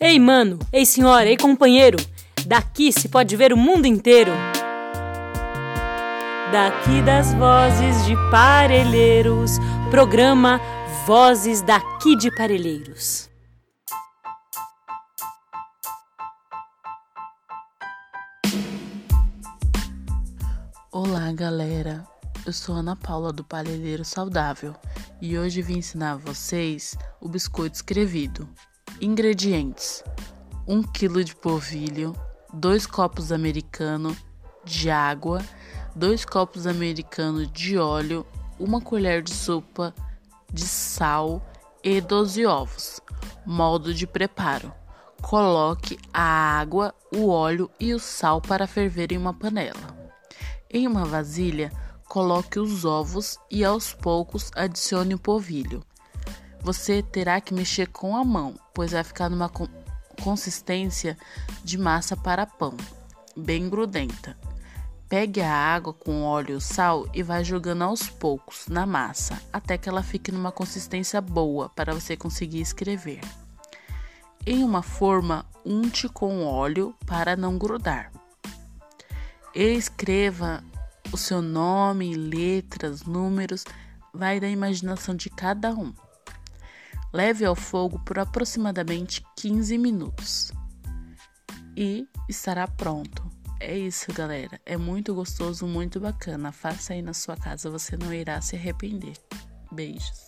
Ei, mano, ei, senhora, ei, companheiro, daqui se pode ver o mundo inteiro. Daqui das vozes de Parelheiros, programa Vozes daqui de Parelheiros. Olá, galera. Eu sou Ana Paula do Parelheiro Saudável e hoje vim ensinar a vocês o biscoito escrevido. Ingredientes: 1 kg de polvilho, 2 copos americano de água, 2 copos americano de óleo, 1 colher de sopa de sal e 12 ovos. Modo de preparo: coloque a água, o óleo e o sal para ferver em uma panela. Em uma vasilha, coloque os ovos e aos poucos adicione o polvilho. Você terá que mexer com a mão, pois vai ficar numa consistência de massa para pão, bem grudenta. Pegue a água com óleo e sal e vai jogando aos poucos na massa, até que ela fique numa consistência boa para você conseguir escrever. Em uma forma, unte com óleo para não grudar. Escreva o seu nome, letras, números, vai da imaginação de cada um. Leve ao fogo por aproximadamente 15 minutos e estará pronto. É isso, galera. É muito gostoso, muito bacana. Faça aí na sua casa, você não irá se arrepender. Beijos.